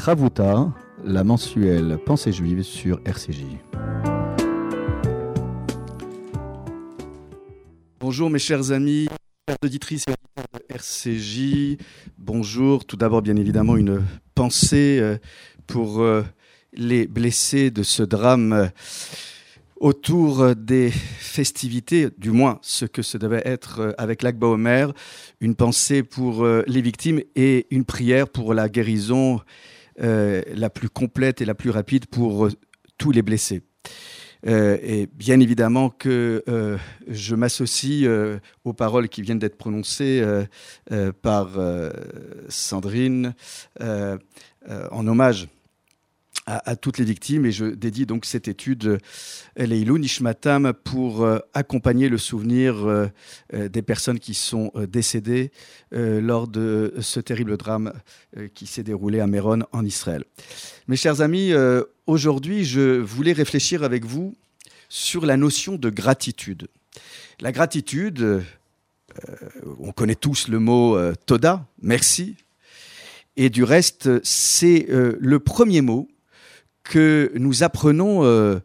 Ravuta, la mensuelle Pensée juive sur RCJ. Bonjour mes chers amis, chers auditrices et auditeurs de RCJ. Bonjour, tout d'abord bien évidemment une pensée euh, pour euh, les blessés de ce drame euh, autour des festivités, du moins ce que ce devait être avec l'Akba Omer, une pensée pour les victimes et une prière pour la guérison la plus complète et la plus rapide pour tous les blessés. Euh, et bien évidemment que euh, je m'associe euh, aux paroles qui viennent d'être prononcées par Sandrine en hommage à, toutes les victimes et je dédie donc cette étude Leilou Nishmatam pour accompagner le souvenir des personnes qui sont décédées lors de ce terrible drame qui s'est déroulé à Méron en Israël. Mes chers amis, aujourd'hui je voulais réfléchir avec vous sur la notion de gratitude. La gratitude, euh, on connaît tous le mot euh, toda, merci, et du reste, c'est euh, le premier mot que nous apprenons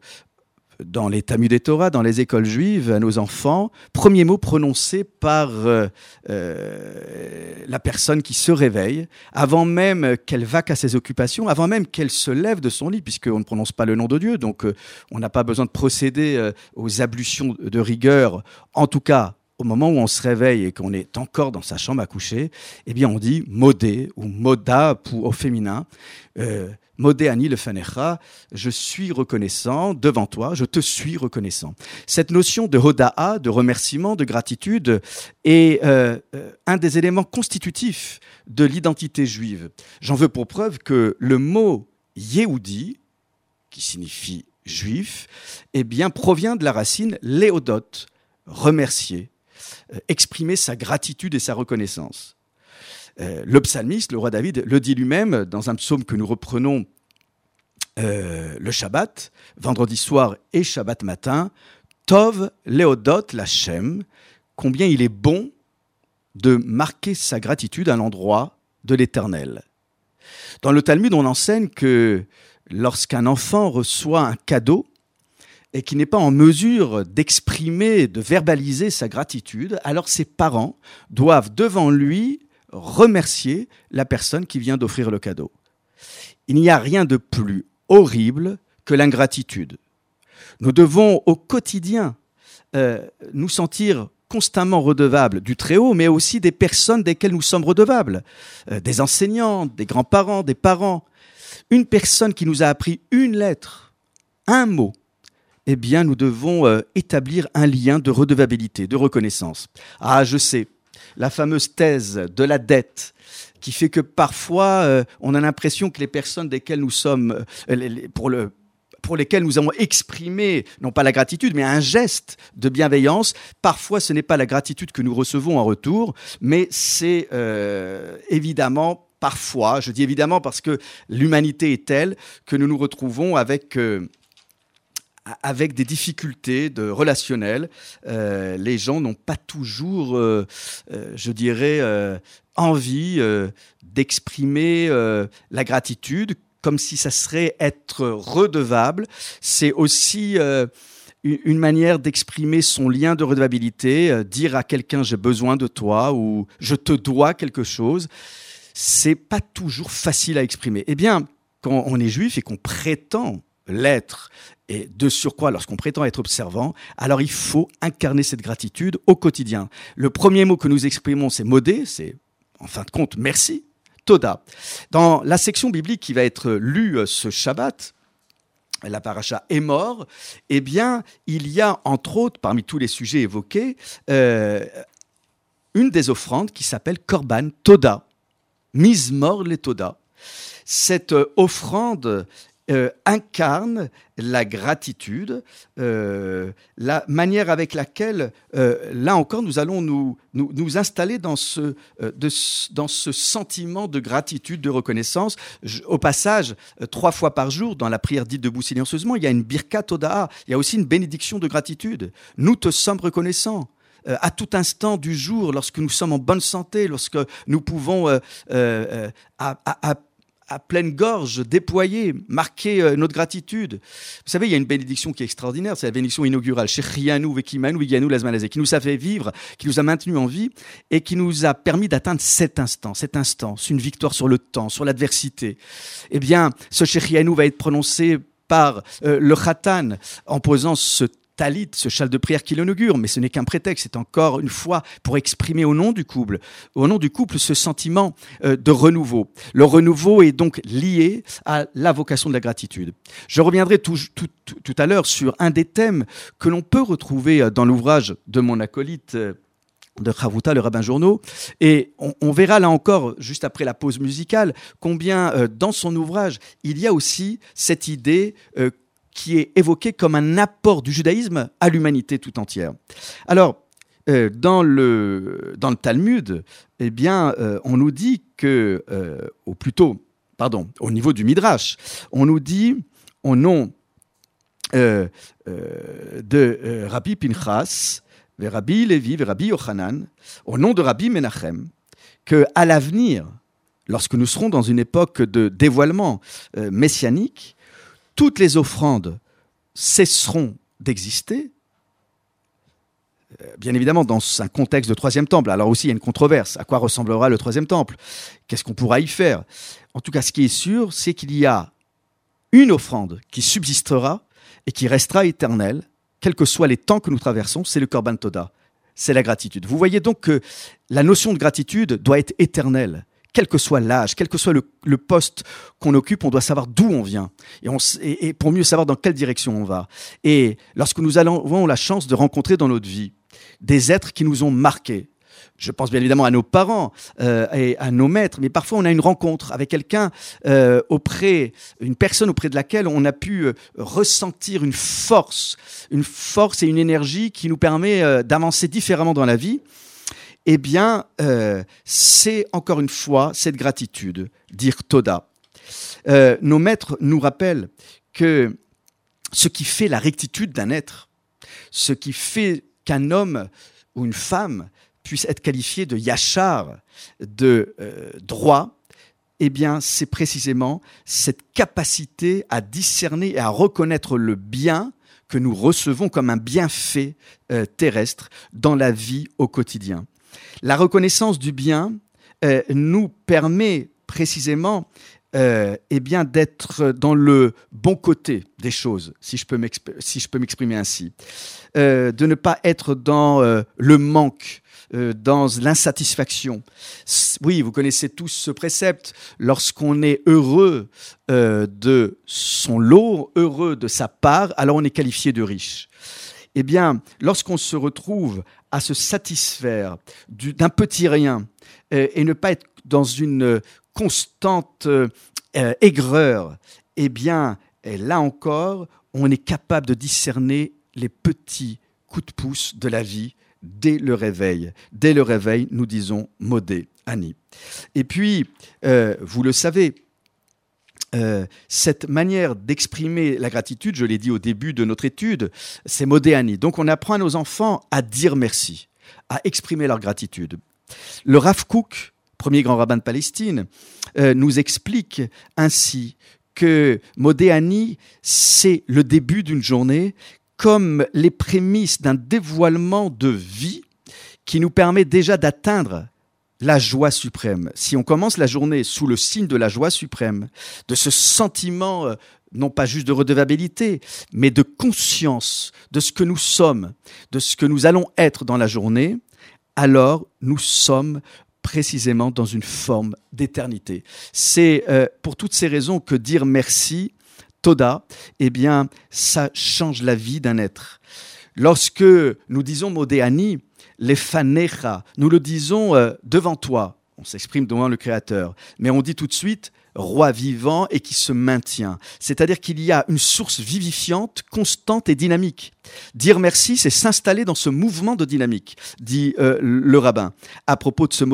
dans les Talmud et Torah, dans les écoles juives, à nos enfants, premier mot prononcé par euh, euh, la personne qui se réveille, avant même qu'elle vaque à ses occupations, avant même qu'elle se lève de son lit, puisqu'on ne prononce pas le nom de Dieu, donc euh, on n'a pas besoin de procéder aux ablutions de rigueur, en tout cas au moment où on se réveille et qu'on est encore dans sa chambre à coucher, eh bien on dit modé ou moda au féminin. Modé Ani le Fanecha, je suis reconnaissant devant toi, je te suis reconnaissant. Cette notion de hoda'a, de remerciement, de gratitude, est euh, euh, un des éléments constitutifs de l'identité juive. J'en veux pour preuve que le mot Yehudi, qui signifie juif, eh bien, provient de la racine léodot, remercier, euh, exprimer sa gratitude et sa reconnaissance. Euh, le psalmiste, le roi David, le dit lui-même dans un psaume que nous reprenons euh, le Shabbat, vendredi soir et Shabbat matin, Tov Léodot Lachem, combien il est bon de marquer sa gratitude à l'endroit de l'Éternel. Dans le Talmud, on enseigne que lorsqu'un enfant reçoit un cadeau et qui n'est pas en mesure d'exprimer, de verbaliser sa gratitude, alors ses parents doivent devant lui remercier la personne qui vient d'offrir le cadeau. Il n'y a rien de plus horrible que l'ingratitude. Nous devons au quotidien euh, nous sentir constamment redevables du Très-Haut, mais aussi des personnes desquelles nous sommes redevables, euh, des enseignants, des grands-parents, des parents. Une personne qui nous a appris une lettre, un mot, eh bien, nous devons euh, établir un lien de redevabilité, de reconnaissance. Ah, je sais, la fameuse thèse de la dette qui fait que parfois euh, on a l'impression que les personnes desquelles nous sommes, euh, pour le nous avons exprimé, non pas la gratitude, mais un geste de bienveillance. Parfois, ce n'est pas la gratitude que nous recevons en retour, mais c'est évidemment, parfois, je dis évidemment parce que l'humanité est telle que nous nous retrouvons avec avec des difficultés de relationnelles. Euh, les gens n'ont pas toujours, euh, euh, je dirais, envie d'exprimer la gratitude comme si ça serait être redevable. C'est aussi une manière d'exprimer son lien de redevabilité, dire à quelqu'un j'ai besoin de toi ou je te dois quelque chose. C'est pas toujours facile à exprimer. Eh bien, quand on est juif et qu'on prétend l'être et de surcroît lorsqu'on prétend être observant, alors il faut incarner cette gratitude au quotidien. Le premier mot que nous exprimons, c'est modé, c'est en fin de compte merci, toda. Dans la section biblique qui va être lue euh, ce Shabbat, la paracha est mort, eh bien, il y a entre autres, parmi tous les sujets évoqués, euh, une des offrandes qui s'appelle Korban Toda, mise mort les Toda. Cette euh, offrande euh, incarne la gratitude, euh, la manière avec laquelle, euh, là encore, nous allons nous, nous, installer dans ce, dans ce sentiment de gratitude, de reconnaissance. au passage, trois fois par jour, dans la prière dite debout silencieusement, il y a une birkat oda'a, il y a aussi une bénédiction de gratitude. Nous te sommes reconnaissants à tout instant du jour, lorsque nous sommes en bonne santé, lorsque nous pouvons pleine gorge, déployer, marquer euh, notre gratitude. Vous savez, il y a une bénédiction qui est extraordinaire, c'est la bénédiction inaugurale, Shechianu Vekimanu Viganu Lazmalazé, qui nous a fait vivre, qui nous a maintenus en vie et qui nous a permis d'atteindre cet instant, cet instant, c'est une victoire sur le temps, sur l'adversité. Eh bien, ce Shechianu va être prononcé par euh, le Khatan en posant ce talit, ce châle de prière qui l'inaugure, mais ce n'est qu'un prétexte, c'est encore une fois pour exprimer au nom du couple, au nom du couple, ce sentiment euh, de renouveau. Le renouveau est donc lié à la vocation de la gratitude. Je reviendrai tout, à l'heure sur un des thèmes que l'on peut retrouver euh, dans l'ouvrage de mon acolyte euh, de Chavuta, le rabbin journaux. Et on, verra là encore, juste après la pause musicale, combien dans son ouvrage, il y a aussi cette idée qui est évoqué comme un apport du judaïsme à l'humanité tout entière. Alors, euh, dans, le, Talmud, eh bien, euh, on nous dit que, euh, ou plutôt, pardon, au niveau du Midrash, on nous dit, au nom de Rabbi Pinchas, Rabbi Levi, Rabbi Yochanan, au nom de Rabbi Menachem, que à l'avenir, lorsque nous serons dans une époque de dévoilement messianique, toutes les offrandes cesseront d'exister, euh, bien évidemment dans un contexte de troisième temple. Alors aussi, il y a une controverse. À quoi ressemblera le troisième temple? Qu'est-ce qu'on pourra y faire? En tout cas, ce qui est sûr, c'est qu'il y a une offrande qui subsistera et qui restera éternelle, quels que soient les temps que nous traversons, c'est le Korban Toda. C'est la gratitude. Vous voyez donc que la notion de gratitude doit être éternelle quel que soit l'âge, quel que soit le, poste qu'on occupe, on doit savoir d'où on vient. Et, pour mieux savoir dans quelle direction on va. Et lorsque nous avons la chance de rencontrer dans notre vie des êtres qui nous ont marqués, je pense bien évidemment à nos parents euh, et à nos maîtres, mais parfois on a une rencontre avec quelqu'un euh, auprès, une personne auprès de laquelle on a pu euh, ressentir une force, une force et une énergie qui nous permet d'avancer différemment dans la vie eh bien, euh, c'est encore une fois cette gratitude, dire Toda. Euh, nos maîtres nous rappellent que ce qui fait la rectitude d'un être, ce qui fait qu'un homme ou une femme puisse être qualifié de yachar, de euh, droit, eh bien, c'est précisément cette capacité à discerner et à reconnaître le bien que nous recevons comme un bienfait terrestre dans la vie au quotidien. La reconnaissance du bien euh, nous permet précisément euh, eh bien d'être dans le bon côté des choses, si je peux m'exprimer ainsi, euh, de ne pas être dans le manque, dans l'insatisfaction. Oui, vous connaissez tous ce précepte. Lorsqu'on est heureux de son lot, heureux de sa part, alors on est qualifié de riche. Eh bien, lorsqu'on se retrouve à se satisfaire d'un petit rien euh, et ne pas être dans une constante euh, aigreur, eh bien, là encore, on est capable de discerner les petits coups de pouce de la vie dès le réveil. Dès le réveil, nous disons modé, Annie. Et puis, euh, vous le savez, euh, cette manière d'exprimer la gratitude, je l'ai dit au début de notre étude, c'est Modéani. Donc on apprend à nos enfants à dire merci, à exprimer leur gratitude. Le Rav Kook, premier grand rabbin de Palestine, euh, nous explique ainsi que Modéani, c'est le début d'une journée comme les prémices d'un dévoilement de vie qui nous permet déjà d'atteindre la joie suprême. Si on commence la journée sous le signe de la joie suprême, de ce sentiment, euh, non pas juste de redevabilité, mais de conscience de ce que nous sommes, de ce que nous allons être dans la journée, alors nous sommes précisément dans une forme d'éternité. C'est euh, pour toutes ces raisons que dire merci, Toda, eh bien, ça change la vie d'un être. Lorsque nous disons Modéani, les. Nous le disons euh, devant toi. On s'exprime devant le Créateur. Mais on dit tout de suite roi vivant et qui se maintient. C'est-à-dire qu'il y a une source vivifiante, constante et dynamique. Dire merci, c'est s'installer dans ce mouvement de dynamique, dit euh, le rabbin, à propos de ce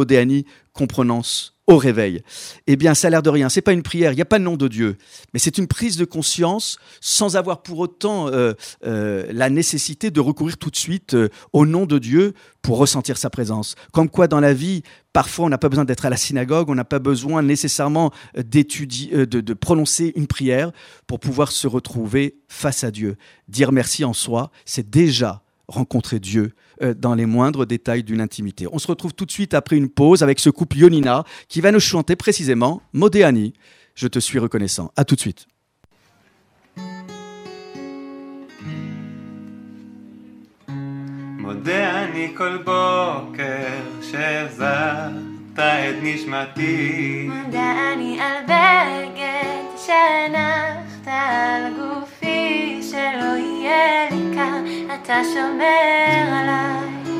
qu'on prononce au réveil. Eh bien, ça a l'air de rien. C'est pas une prière, il n'y a pas le nom de Dieu, mais c'est une prise de conscience sans avoir pour autant euh, euh, la nécessité de recourir tout de suite euh, au nom de Dieu pour ressentir sa présence. Comme quoi, dans la vie, parfois, on n'a pas besoin d'être à la synagogue, on n'a pas besoin nécessairement d'étudier, de, de prononcer une prière pour pouvoir se retrouver face à Dieu. Dire merci en soi, c'est déjà rencontrer Dieu euh, dans les moindres détails d'une intimité. On se retrouve tout de suite après une pause avec ce couple Yonina qui va nous chanter précisément Modéani. Je te suis reconnaissant. À tout de suite. מודה אני כל בוקר שהחזרת את נשמתי מודה אני על בגד שהנחת על גופי שלא יהיה לי קר, אתה שומר עליי.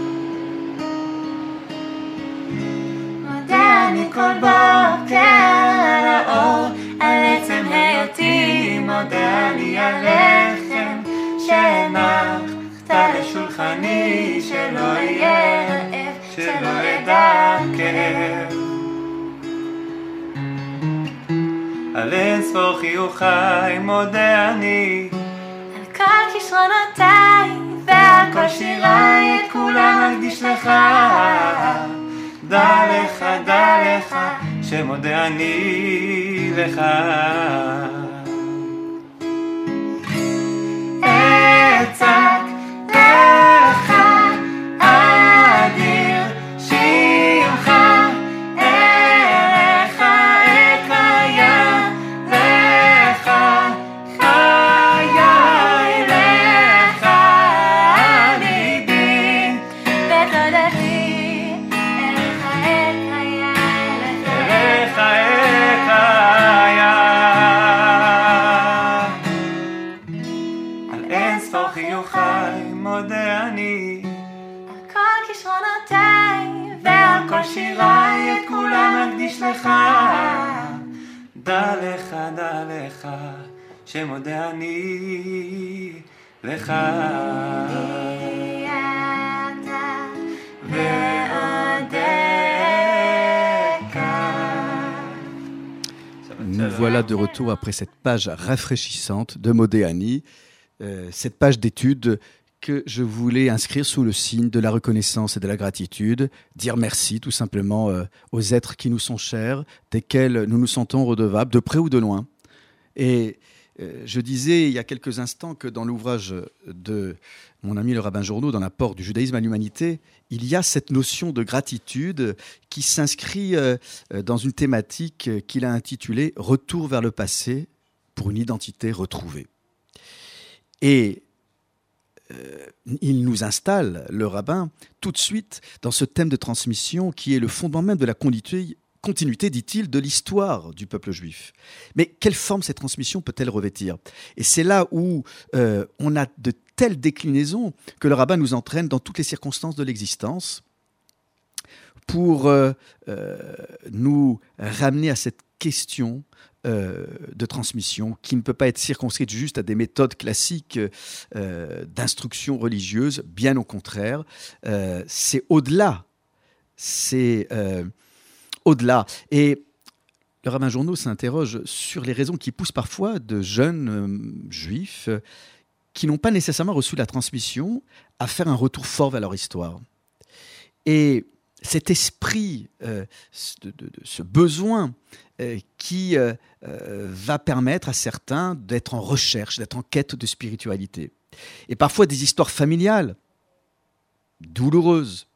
מודה אני כל בוקר על האור, על עצם היותי, מודה אני על לחם שהנחת לשולחני, שלא יהיה רעב, שלא כאב. על אין ספור חיוכיי מודה אני על כל כישרונותיי ועל כל שיריי את כולם אקדיש לך. דע לך, דע לך, שמודה אני לך. Voilà de retour après cette page rafraîchissante de Modéani, euh, cette page d'étude que je voulais inscrire sous le signe de la reconnaissance et de la gratitude, dire merci tout simplement euh, aux êtres qui nous sont chers, desquels nous nous sentons redevables, de près ou de loin. Et je disais il y a quelques instants que dans l'ouvrage de mon ami le rabbin Journeau, dans l'apport du judaïsme à l'humanité, il y a cette notion de gratitude qui s'inscrit euh, euh, dans une thématique euh, qu'il a intitulée Retour vers le passé pour une identité retrouvée. Et euh, il nous installe, le rabbin, tout de suite dans ce thème de transmission qui est le fondement même de la continuité, continuité dit-il, de l'histoire du peuple juif. Mais quelle forme cette transmission peut-elle revêtir? Et c'est là où euh, on a de telles déclinaisons que le rabbin nous entraîne dans toutes les circonstances de l'existence pour euh, euh, nous ramener à cette question de transmission qui ne peut pas être circonscrite juste à des méthodes classiques d'instruction religieuse, bien au contraire, c'est au-delà, c'est au-delà. Et le rabbin Journeau s'interroge sur les raisons qui poussent parfois de jeunes euh, juifs euh, qui n'ont pas nécessairement reçu la transmission à faire un retour fort vers leur histoire. Et cet esprit, euh, ce besoin qui va permettre à certains d'être en recherche, d'être en quête de spiritualité. Et parfois des histoires familiales, douloureuses,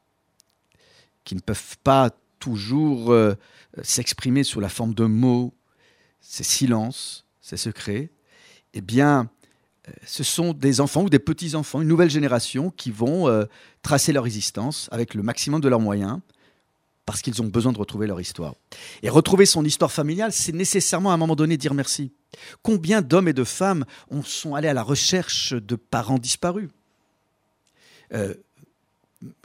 qui ne peuvent pas toujours euh, s'exprimer sous la forme de mots, ces silences, ces secrets, eh bien, euh, ce sont des enfants ou des petits-enfants, une nouvelle génération qui vont euh, tracer leur existence avec le maximum de leurs moyens parce qu'ils ont besoin de retrouver leur histoire. Et retrouver son histoire familiale, c'est nécessairement à un moment donné dire merci. Combien d'hommes et de femmes ont, sont allés à la recherche de parents disparus?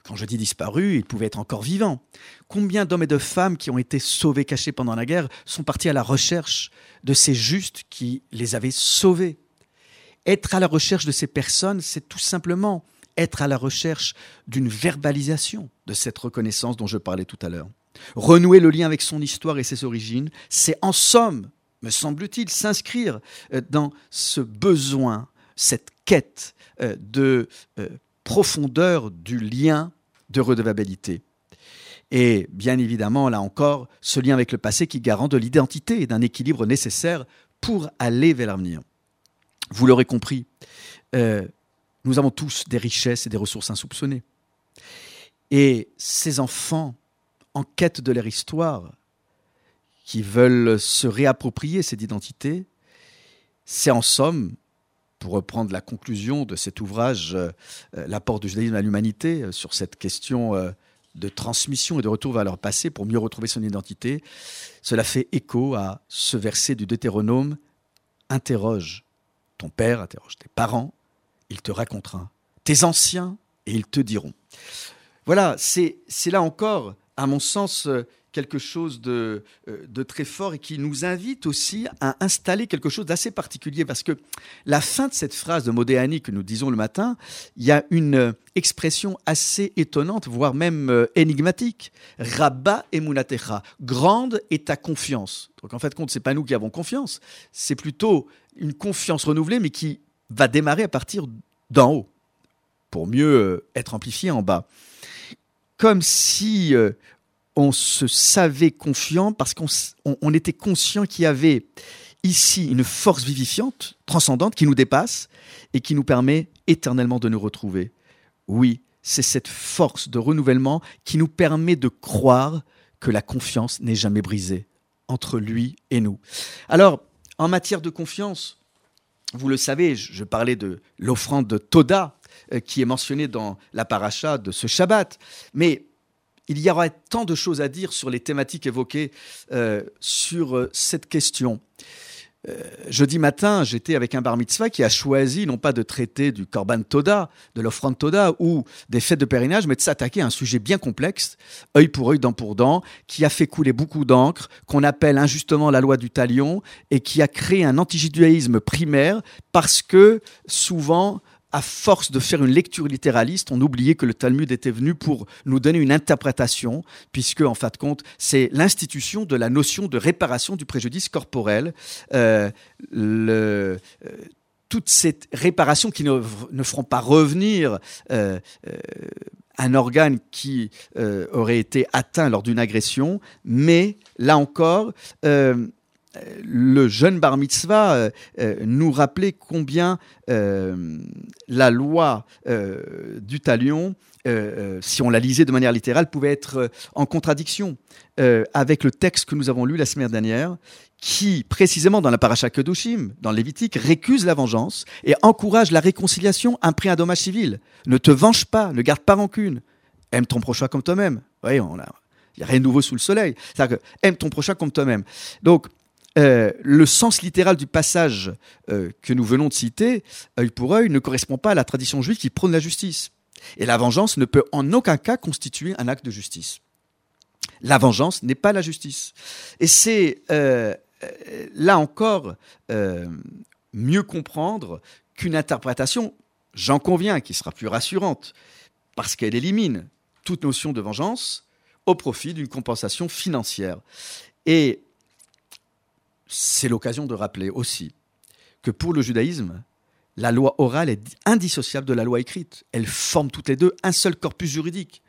Quand je dis disparus, ils pouvaient être encore vivants. Combien d'hommes et de femmes qui ont été sauvés, cachés pendant la guerre, sont partis à la recherche de ces justes qui les avaient sauvés? Être à la recherche de ces personnes, c'est tout simplement être à la recherche d'une verbalisation de cette reconnaissance dont je parlais tout à l'heure. Renouer le lien avec son histoire et ses origines, c'est en somme, me semble-t-il, s'inscrire euh, dans ce besoin, cette quête euh, de euh, profondeur du lien de redevabilité. Et bien évidemment, là encore, ce lien avec le passé qui garant de l'identité et d'un équilibre nécessaire pour aller vers l'avenir. Vous l'aurez compris, euh, nous avons tous des richesses et des ressources insoupçonnées. Et ces enfants, en quête de leur histoire, qui veulent se réapproprier cette identité, c'est en somme, pour reprendre la conclusion de cet ouvrage, euh, L'apport du judaïsme à l'humanité, euh, sur cette question euh, de transmission et de retour vers leur passé pour mieux retrouver son identité, cela fait écho à ce verset du Deutéronome Interroge ton père, interroge tes parents, il te racontera, tes anciens, et ils te diront. Voilà, c'est là encore, à mon sens, euh, quelque chose de, euh, de très fort et qui nous invite aussi à installer quelque chose d'assez particulier parce que la fin de cette phrase de Modéani que nous disons le matin, il y a une euh, expression assez étonnante, voire même euh, énigmatique. Rabba emunatecha, grande est ta confiance. Donc en fait, compte, c'est pas nous qui avons confiance, c'est plutôt une confiance renouvelée, mais qui va démarrer à partir d'en haut pour mieux être amplifiée en bas. Comme si on se savait confiant parce qu'on on- était conscient qu'il y avait ici une force vivifiante, transcendante, qui nous dépasse et qui nous permet éternellement de nous retrouver. Oui, c'est cette force de renouvellement qui nous permet de croire que la confiance n'est jamais brisée entre lui et nous. Alors, en matière de confiance, vous le savez, je je parlais de l'offrande de Toda euh, qui est mentionnée dans la paracha de ce Shabbat, mais il y aurait tant de choses à dire sur les thématiques évoquées euh, sur euh, cette question. Euh, jeudi matin, j'étais avec un bar mitzvah qui a choisi non pas de traiter du korban toda, de l'offrande toda ou des fêtes de pèlerinage, mais de s'attaquer à un sujet bien complexe, œil pour œil, dent pour dent, qui a fait couler beaucoup d'encre, qu'on appelle injustement la loi du talion, et qui a créé un antijudaïsme primaire parce que souvent, à force de faire une lecture littéraliste, on oubliait que le Talmud était venu pour nous donner une interprétation, puisque en fin de compte, c'est l'institution de la notion de réparation du préjudice corporel. Euh, euh, toutes ces réparations qui ne, feront pas revenir euh, un organe qui aurait été atteint lors d'une agression, mais là encore, le jeune bar mitzvah euh, euh, nous rappelait combien euh, la loi euh, du talion, euh, euh, si on la lisait de manière littérale, pouvait être euh, en contradiction euh, avec le texte que nous avons lu la semaine dernière, qui, précisément dans la paracha Kedushim, dans le Lévitique, récuse la vengeance et encourage la réconciliation après un dommage civil. Ne te venge pas, ne garde pas rancune. Aime ton prochain comme toi-même. Oui, il n'y a rien de nouveau sous le soleil. C'est-à-dire que aime ton prochain comme toi-même. Donc, euh, le sens littéral du passage euh, que nous venons de citer, œil pour œil, ne correspond pas à la tradition juive qui prône la justice. Et la vengeance ne peut en aucun cas constituer un acte de justice. La vengeance n'est pas la justice. Et c'est euh, là encore mieux comprendre qu'une interprétation, j'en conviens, qui sera plus rassurante, parce qu'elle élimine toute notion de vengeance au profit d'une compensation financière. Et c'est l'occasion de rappeler aussi que pour le judaïsme, la loi orale est indissociable de la loi écrite. Elles forment toutes les deux un seul corpus juridique.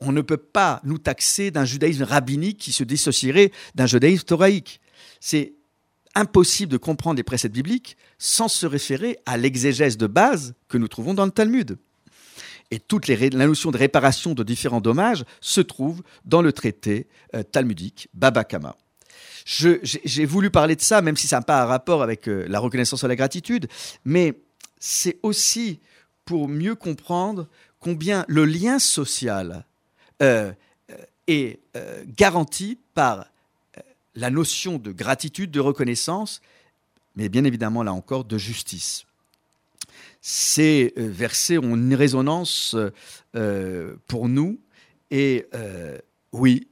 On ne peut pas nous taxer d'un judaïsme rabbinique qui se dissocierait d'un judaïsme thoraïque. C'est impossible de comprendre les préceptes bibliques sans se référer à l'exégèse de base que nous trouvons dans le Talmud. Et toute les la notion de réparation de différents dommages se trouve dans le traité euh, talmudique Baba Kama. J'ai voulu parler de ça, même si ça n'a pas un rapport avec euh, la reconnaissance de la gratitude, mais c'est aussi pour mieux comprendre combien le lien social euh, euh, est garanti par la notion de gratitude, de reconnaissance, mais bien évidemment, là encore, de justice. Ces versets ont une résonance pour nous, et oui,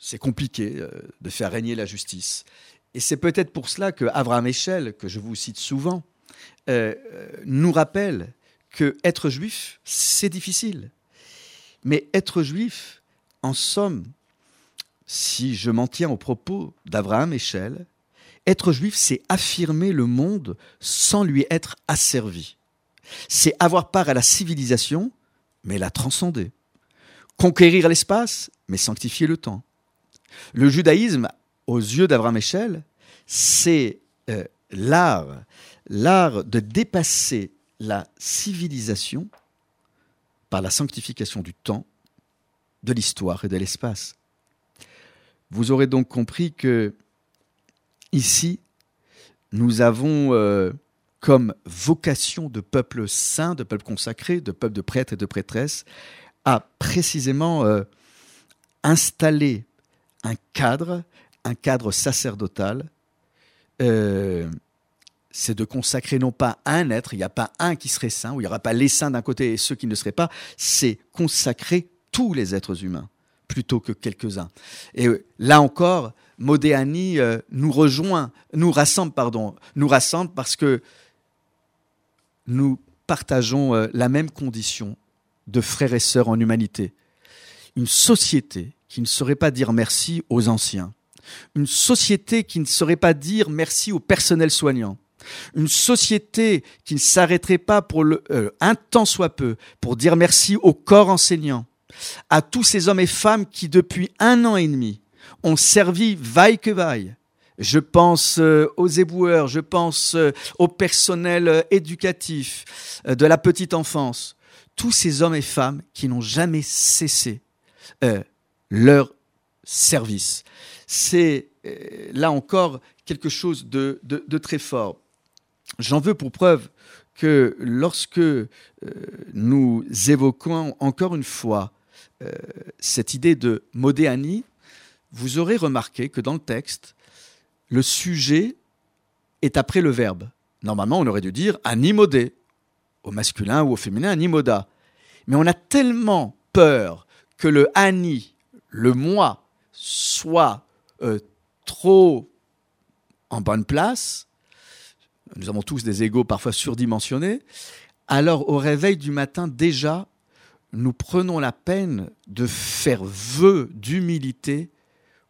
c'est compliqué euh, de faire régner la justice. Et c'est peut-être pour cela que Abraham Echel, que je vous cite souvent, euh, euh, nous rappelle que être juif, c'est difficile. Mais être juif, en somme, si je m'en tiens aux propos d'Abraham Echel, être juif, c'est affirmer le monde sans lui être asservi. C'est avoir part à la civilisation, mais la transcender. Conquérir l'espace, mais sanctifier le temps. Le judaïsme, aux yeux d'Abraham Echel, c'est euh, l'art, de dépasser la civilisation par la sanctification du temps, de l'histoire et de l'espace. Vous aurez donc compris que ici, nous avons euh, comme vocation de peuple saint, de peuple consacré, de peuple de prêtres et de prêtresses, à précisément euh, installer un cadre, un cadre sacerdotal. Euh, c'est de consacrer non pas un être, il n'y a pas un qui serait saint, ou il n'y aura pas les saints d'un côté et ceux qui ne seraient pas, c'est consacrer tous les êtres humains plutôt que quelques-uns. Et là encore, Modéani nous rejoint, nous rassemble, pardon, nous rassemble parce que nous partageons euh, la même condition de frères et sœurs en humanité. Une société qui ne saurait pas dire merci aux anciens. Une société qui ne saurait pas dire merci au personnel soignant. Une société qui ne s'arrêterait pas pour euh, un temps soit peu pour dire merci au corps enseignant, à tous ces hommes et femmes qui depuis un an et demi ont servi vaille que vaille je pense euh, aux éboueurs, je pense euh, au personnel euh, éducatif de la petite enfance, tous ces hommes et femmes qui n'ont jamais cessé leur service. C'est là encore quelque chose de, très fort. J'en veux pour preuve que lorsque nous évoquons encore une fois cette idée de Modéani, vous aurez remarqué que dans le texte, le sujet est après le verbe. Normalement, on aurait dû dire animodé, au masculin ou au féminin, animoda. Mais on a tellement peur que le ani, le moi, soit euh, trop en bonne place. Nous avons tous des égaux parfois surdimensionnés. Alors, au réveil du matin, déjà, nous prenons la peine de faire vœu d'humilité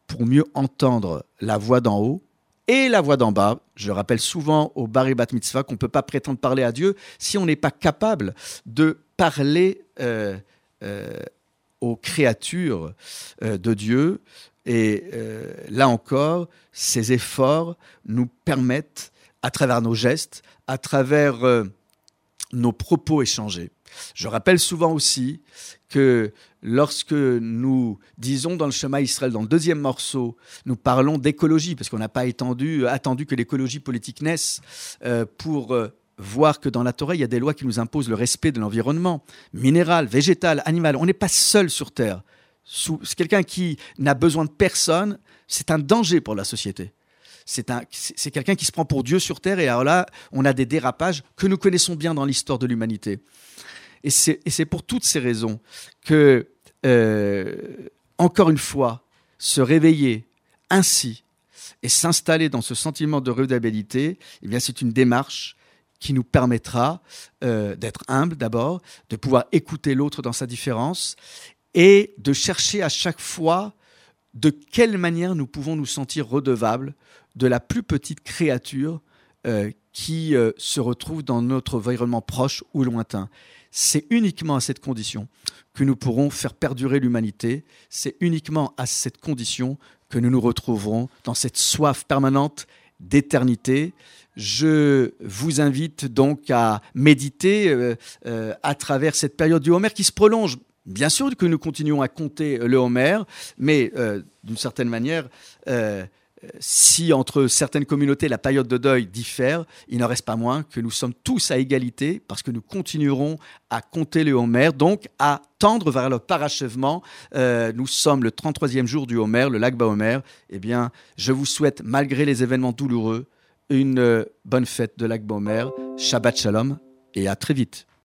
pour mieux entendre la voix d'en haut et la voix d'en bas. Je rappelle souvent au Bari Bat Mitzvah qu'on ne peut pas prétendre parler à Dieu si on n'est pas capable de parler euh, euh, aux créatures euh, de Dieu. Et là encore, ces efforts nous permettent, à travers nos gestes, à travers nos propos échangés. Je rappelle souvent aussi que lorsque nous disons dans le chemin Israël, dans le deuxième morceau, nous parlons d'écologie, parce qu'on n'a pas attendu que l'écologie politique naisse euh, pour euh, voir que dans la Torah, il y a des lois qui nous imposent le respect de l'environnement, minéral, végétal, animal. On n'est pas seul sur Terre. Quelqu'un qui n'a besoin de personne, c'est un danger pour la société. C'est quelqu'un qui se prend pour Dieu sur Terre, et alors là, on a des dérapages que nous connaissons bien dans l'histoire de l'humanité. Et c'est pour toutes ces raisons que, euh, encore une fois, se réveiller ainsi et s'installer dans ce sentiment de redabilité, eh c'est une démarche qui nous permettra euh, d'être humble d'abord, de pouvoir écouter l'autre dans sa différence et de chercher à chaque fois de quelle manière nous pouvons nous sentir redevables de la plus petite créature euh, qui se retrouve dans notre environnement proche ou lointain. C'est uniquement à cette condition que nous pourrons faire perdurer l'humanité. C'est uniquement à cette condition que nous nous retrouverons dans cette soif permanente d'éternité. Je vous invite donc à méditer euh, euh, à travers cette période du Homer qui se prolonge. Bien sûr que nous continuons à compter le Homer, mais euh, d'une certaine manière, si entre certaines communautés la période de deuil diffère, il n'en reste pas moins que nous sommes tous à égalité parce que nous continuerons à compter le Homer, donc à tendre vers le parachèvement. Euh, nous sommes le 33e jour du Homer, le lac Homer. Eh bien, je vous souhaite, malgré les événements douloureux, une bonne fête de lac Homer. Shabbat Shalom et à très vite.